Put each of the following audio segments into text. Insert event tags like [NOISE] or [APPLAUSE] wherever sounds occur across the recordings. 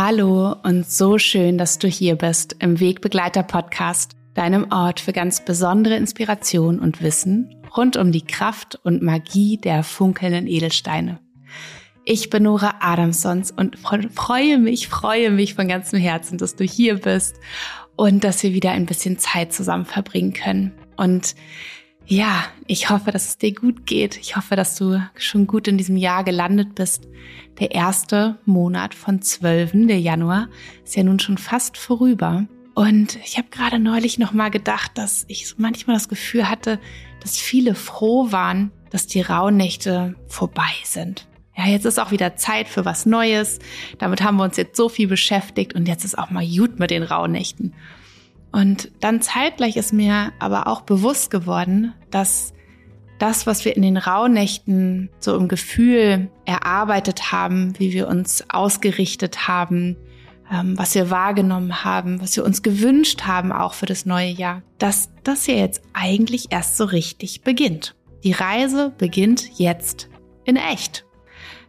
Hallo und so schön, dass du hier bist im Wegbegleiter Podcast, deinem Ort für ganz besondere Inspiration und Wissen rund um die Kraft und Magie der funkelnden Edelsteine. Ich bin Nora Adamsons und freue mich, freue mich von ganzem Herzen, dass du hier bist und dass wir wieder ein bisschen Zeit zusammen verbringen können. Und ja, ich hoffe, dass es dir gut geht. Ich hoffe, dass du schon gut in diesem Jahr gelandet bist. Der erste Monat von zwölfen, der Januar, ist ja nun schon fast vorüber. Und ich habe gerade neulich noch mal gedacht, dass ich manchmal das Gefühl hatte, dass viele froh waren, dass die Rauhnächte vorbei sind. Ja, jetzt ist auch wieder Zeit für was Neues. Damit haben wir uns jetzt so viel beschäftigt und jetzt ist auch mal gut mit den Rauhnächten. Und dann zeitgleich ist mir aber auch bewusst geworden, dass das, was wir in den Rauhnächten so im Gefühl erarbeitet haben, wie wir uns ausgerichtet haben, ähm, was wir wahrgenommen haben, was wir uns gewünscht haben, auch für das neue Jahr, dass das ja jetzt eigentlich erst so richtig beginnt. Die Reise beginnt jetzt in echt.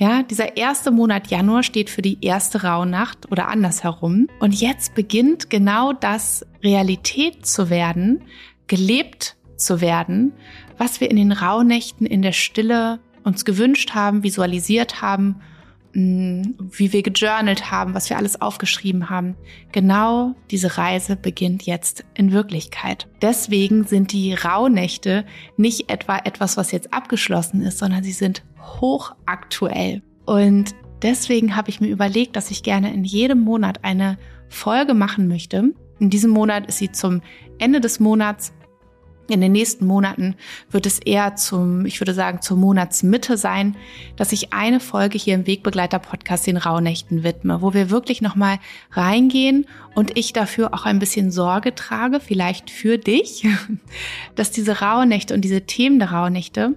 Ja, dieser erste Monat Januar steht für die erste Rauhnacht oder andersherum. Und jetzt beginnt genau das Realität zu werden, gelebt zu werden, was wir in den Rauhnächten in der Stille uns gewünscht haben, visualisiert haben, wie wir gejournalt haben, was wir alles aufgeschrieben haben. Genau diese Reise beginnt jetzt in Wirklichkeit. Deswegen sind die Rauhnächte nicht etwa etwas, was jetzt abgeschlossen ist, sondern sie sind hochaktuell. Und deswegen habe ich mir überlegt, dass ich gerne in jedem Monat eine Folge machen möchte. In diesem Monat ist sie zum Ende des Monats. In den nächsten Monaten wird es eher zum, ich würde sagen, zur Monatsmitte sein, dass ich eine Folge hier im Wegbegleiter-Podcast den Rauhnächten widme, wo wir wirklich nochmal reingehen und ich dafür auch ein bisschen Sorge trage, vielleicht für dich, [LAUGHS] dass diese Rauhnächte und diese Themen der Rauhnächte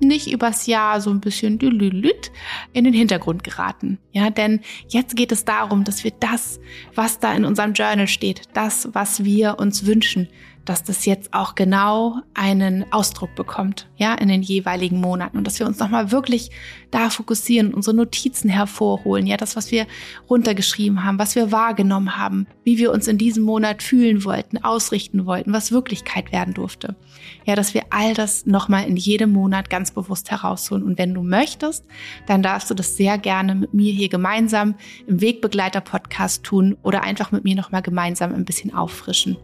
nicht übers Jahr so ein bisschen in den Hintergrund geraten. Ja, denn jetzt geht es darum, dass wir das, was da in unserem Journal steht, das, was wir uns wünschen, dass das jetzt auch genau einen Ausdruck bekommt, ja, in den jeweiligen Monaten und dass wir uns nochmal wirklich da fokussieren, unsere Notizen hervorholen, ja, das, was wir runtergeschrieben haben, was wir wahrgenommen haben, wie wir uns in diesem Monat fühlen wollten, ausrichten wollten, was Wirklichkeit werden durfte. Ja, dass wir all das nochmal in jedem Monat ganz bewusst herausholen. Und wenn du möchtest, dann darfst du das sehr gerne mit mir hier gemeinsam im Wegbegleiter-Podcast tun oder einfach mit mir nochmal gemeinsam ein bisschen auffrischen.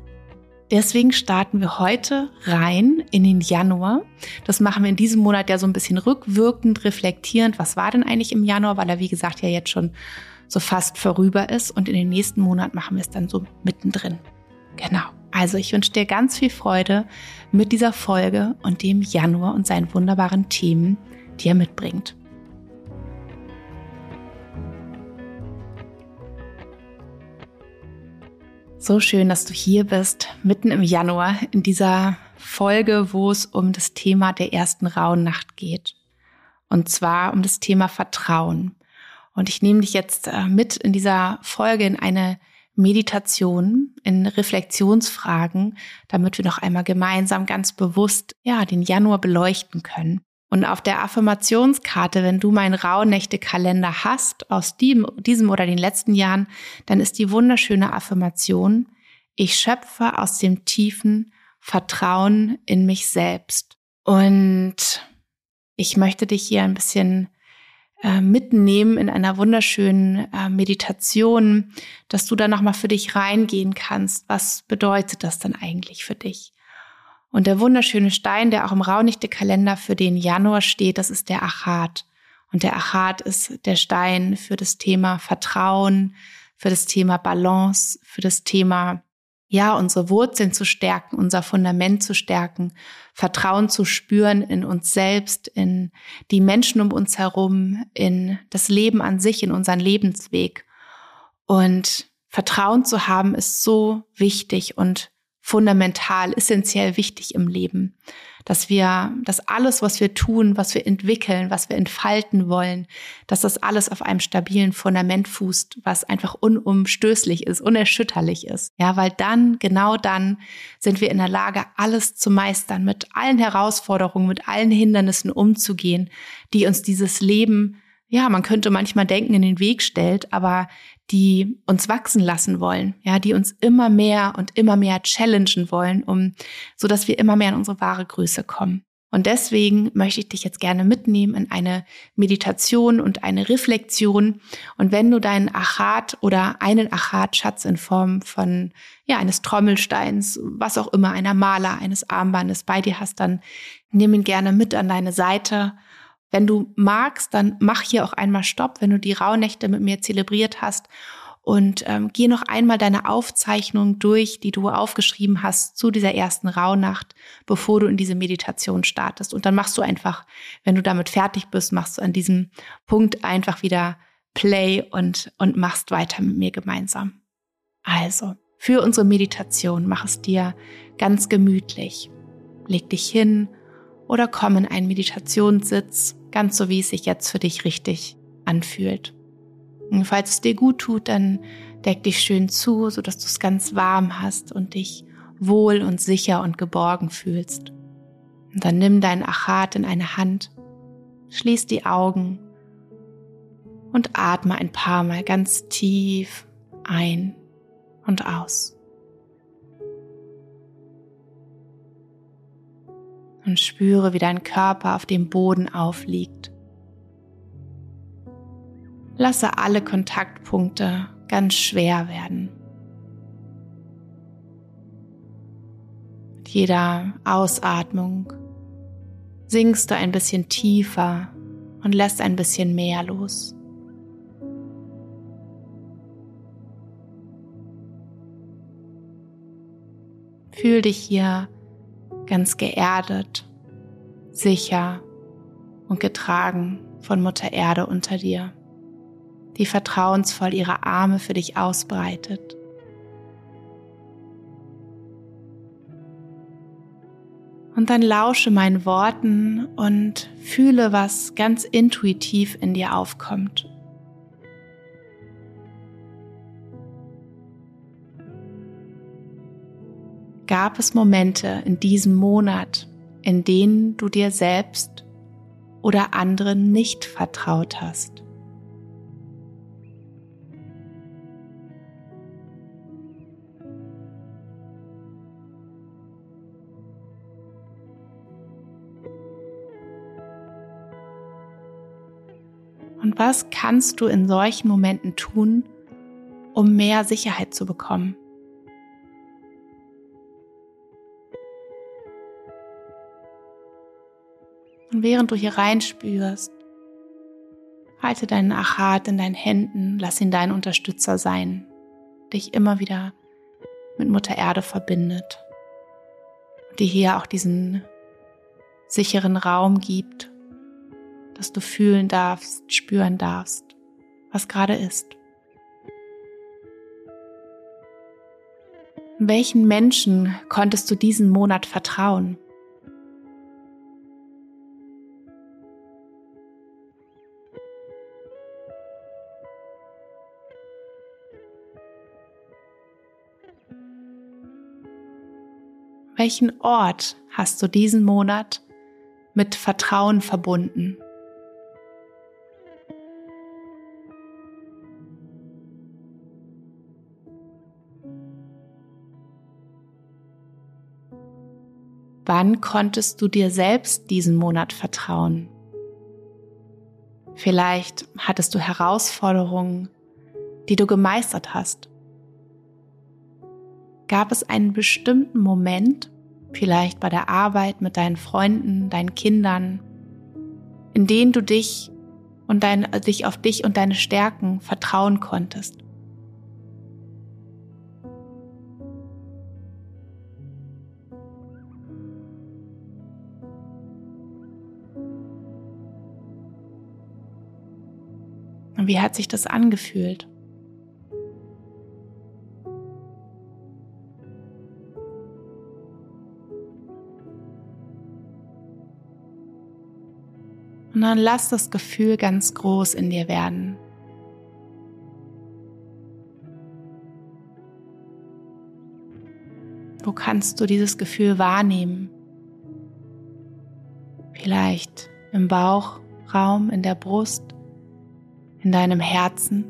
Deswegen starten wir heute rein in den Januar. Das machen wir in diesem Monat ja so ein bisschen rückwirkend, reflektierend. Was war denn eigentlich im Januar? Weil er, wie gesagt, ja jetzt schon so fast vorüber ist. Und in den nächsten Monat machen wir es dann so mittendrin. Genau. Also ich wünsche dir ganz viel Freude mit dieser Folge und dem Januar und seinen wunderbaren Themen, die er mitbringt. So schön, dass du hier bist, mitten im Januar, in dieser Folge, wo es um das Thema der ersten Rauhnacht geht. Und zwar um das Thema Vertrauen. Und ich nehme dich jetzt äh, mit in dieser Folge in eine Meditation, in Reflexionsfragen, damit wir noch einmal gemeinsam ganz bewusst, ja, den Januar beleuchten können. Und auf der Affirmationskarte, wenn du meinen Rauhnächte-Kalender hast, aus diesem, diesem oder den letzten Jahren, dann ist die wunderschöne Affirmation, ich schöpfe aus dem tiefen Vertrauen in mich selbst. Und ich möchte dich hier ein bisschen äh, mitnehmen in einer wunderschönen äh, Meditation, dass du da nochmal für dich reingehen kannst. Was bedeutet das dann eigentlich für dich? Und der wunderschöne Stein, der auch im Raunichte-Kalender für den Januar steht, das ist der Achat. Und der Achat ist der Stein für das Thema Vertrauen, für das Thema Balance, für das Thema, ja, unsere Wurzeln zu stärken, unser Fundament zu stärken, Vertrauen zu spüren in uns selbst, in die Menschen um uns herum, in das Leben an sich, in unseren Lebensweg. Und Vertrauen zu haben ist so wichtig und fundamental, essentiell wichtig im Leben. Dass wir, dass alles, was wir tun, was wir entwickeln, was wir entfalten wollen, dass das alles auf einem stabilen Fundament fußt, was einfach unumstößlich ist, unerschütterlich ist. Ja, weil dann, genau dann sind wir in der Lage, alles zu meistern, mit allen Herausforderungen, mit allen Hindernissen umzugehen, die uns dieses Leben ja, man könnte manchmal denken, in den Weg stellt, aber die uns wachsen lassen wollen, ja, die uns immer mehr und immer mehr challengen wollen, um, so dass wir immer mehr in unsere wahre Größe kommen. Und deswegen möchte ich dich jetzt gerne mitnehmen in eine Meditation und eine Reflexion. Und wenn du deinen Achat oder einen Achat-Schatz in Form von, ja, eines Trommelsteins, was auch immer, einer Maler, eines Armbandes bei dir hast, dann nimm ihn gerne mit an deine Seite wenn du magst, dann mach hier auch einmal Stopp, wenn du die Rauhnächte mit mir zelebriert hast und ähm, geh noch einmal deine Aufzeichnung durch, die du aufgeschrieben hast zu dieser ersten Rauhnacht, bevor du in diese Meditation startest. Und dann machst du einfach, wenn du damit fertig bist, machst du an diesem Punkt einfach wieder Play und, und machst weiter mit mir gemeinsam. Also, für unsere Meditation mach es dir ganz gemütlich. Leg dich hin oder komm in einen Meditationssitz ganz so wie es sich jetzt für dich richtig anfühlt. Und falls es dir gut tut, dann deck dich schön zu, sodass du es ganz warm hast und dich wohl und sicher und geborgen fühlst. Und dann nimm deinen Achat in eine Hand, schließ die Augen und atme ein paar Mal ganz tief ein und aus. Und spüre, wie dein Körper auf dem Boden aufliegt. Lasse alle Kontaktpunkte ganz schwer werden. Mit jeder Ausatmung sinkst du ein bisschen tiefer und lässt ein bisschen mehr los. Fühl dich hier ganz geerdet, sicher und getragen von Mutter Erde unter dir, die vertrauensvoll ihre Arme für dich ausbreitet. Und dann lausche meinen Worten und fühle, was ganz intuitiv in dir aufkommt. Gab es Momente in diesem Monat, in denen du dir selbst oder anderen nicht vertraut hast. Und was kannst du in solchen Momenten tun, um mehr Sicherheit zu bekommen? Und während du hier reinspürst, halte deinen Achat in deinen Händen, lass ihn dein Unterstützer sein, dich immer wieder mit Mutter Erde verbindet und dir hier auch diesen sicheren Raum gibt, dass du fühlen darfst, spüren darfst, was gerade ist. Welchen Menschen konntest du diesen Monat vertrauen? Welchen Ort hast du diesen Monat mit Vertrauen verbunden? Wann konntest du dir selbst diesen Monat vertrauen? Vielleicht hattest du Herausforderungen, die du gemeistert hast. Gab es einen bestimmten Moment, vielleicht bei der Arbeit mit deinen Freunden, deinen Kindern, in denen du dich und dein, dich auf dich und deine Stärken vertrauen konntest? Und wie hat sich das angefühlt? Und dann lass das Gefühl ganz groß in dir werden. Wo kannst du dieses Gefühl wahrnehmen? Vielleicht im Bauchraum, in der Brust, in deinem Herzen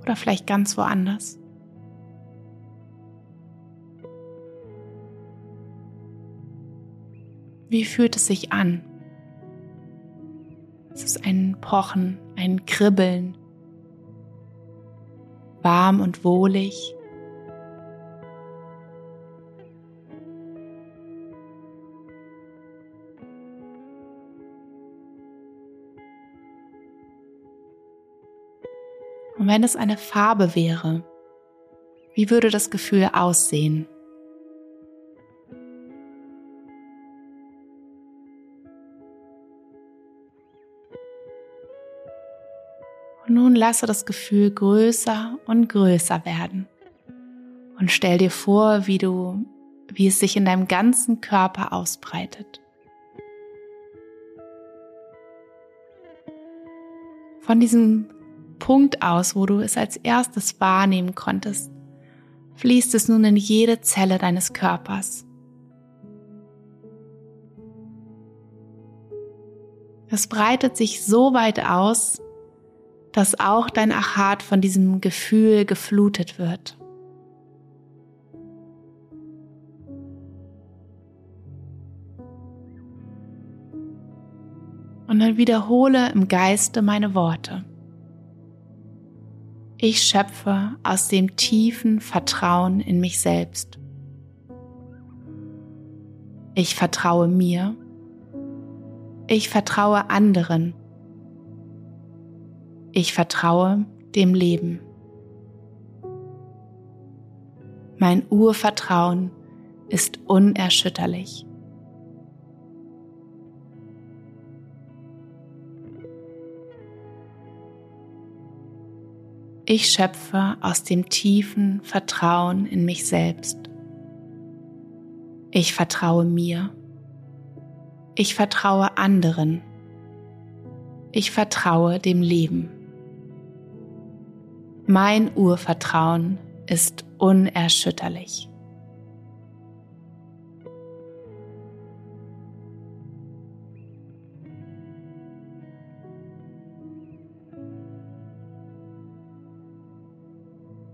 oder vielleicht ganz woanders. Wie fühlt es sich an? Es ist ein Pochen, ein Kribbeln, warm und wohlig. Und wenn es eine Farbe wäre, wie würde das Gefühl aussehen? Und nun lasse das Gefühl größer und größer werden. Und stell dir vor, wie du, wie es sich in deinem ganzen Körper ausbreitet. Von diesem Punkt aus, wo du es als erstes wahrnehmen konntest, fließt es nun in jede Zelle deines Körpers. Es breitet sich so weit aus, dass auch dein Achat von diesem Gefühl geflutet wird. Und dann wiederhole im Geiste meine Worte. Ich schöpfe aus dem tiefen Vertrauen in mich selbst. Ich vertraue mir. Ich vertraue anderen. Ich vertraue dem Leben. Mein Urvertrauen ist unerschütterlich. Ich schöpfe aus dem tiefen Vertrauen in mich selbst. Ich vertraue mir. Ich vertraue anderen. Ich vertraue dem Leben. Mein Urvertrauen ist unerschütterlich.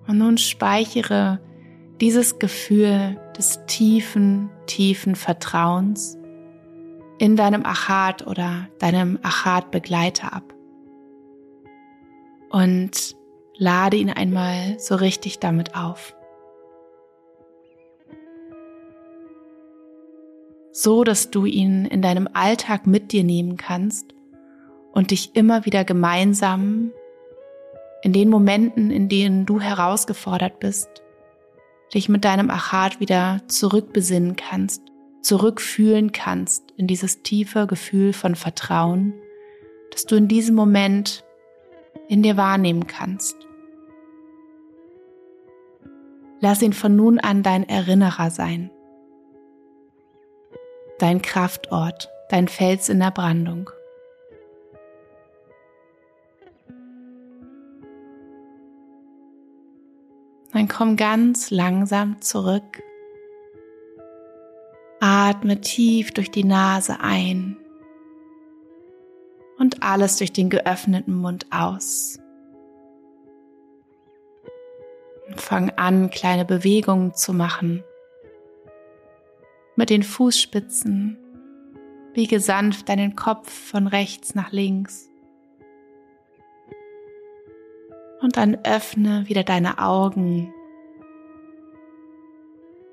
Und nun speichere dieses Gefühl des tiefen, tiefen Vertrauens in deinem Achat oder deinem Achat-Begleiter ab. Und lade ihn einmal so richtig damit auf. So, dass du ihn in deinem Alltag mit dir nehmen kannst und dich immer wieder gemeinsam in den Momenten, in denen du herausgefordert bist, dich mit deinem Achat wieder zurückbesinnen kannst, zurückfühlen kannst in dieses tiefe Gefühl von Vertrauen, das du in diesem Moment in dir wahrnehmen kannst. Lass ihn von nun an dein Erinnerer sein, dein Kraftort, dein Fels in der Brandung. Dann komm ganz langsam zurück. Atme tief durch die Nase ein und alles durch den geöffneten Mund aus. fang an, kleine Bewegungen zu machen. Mit den Fußspitzen biege sanft deinen Kopf von rechts nach links. Und dann öffne wieder deine Augen.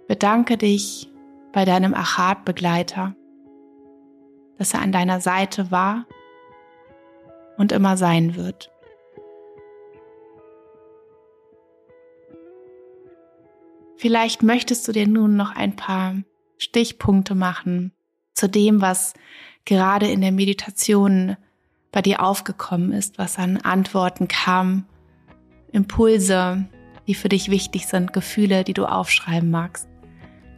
Bedanke dich bei deinem Achat-Begleiter, dass er an deiner Seite war und immer sein wird. Vielleicht möchtest du dir nun noch ein paar Stichpunkte machen zu dem, was gerade in der Meditation bei dir aufgekommen ist, was an Antworten kam Impulse, die für dich wichtig sind, Gefühle, die du aufschreiben magst,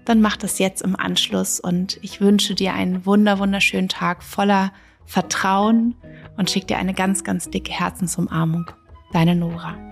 dann mach das jetzt im Anschluss und ich wünsche dir einen wunder wunderschönen Tag voller Vertrauen und schick dir eine ganz ganz dicke Herzensumarmung. Deine Nora.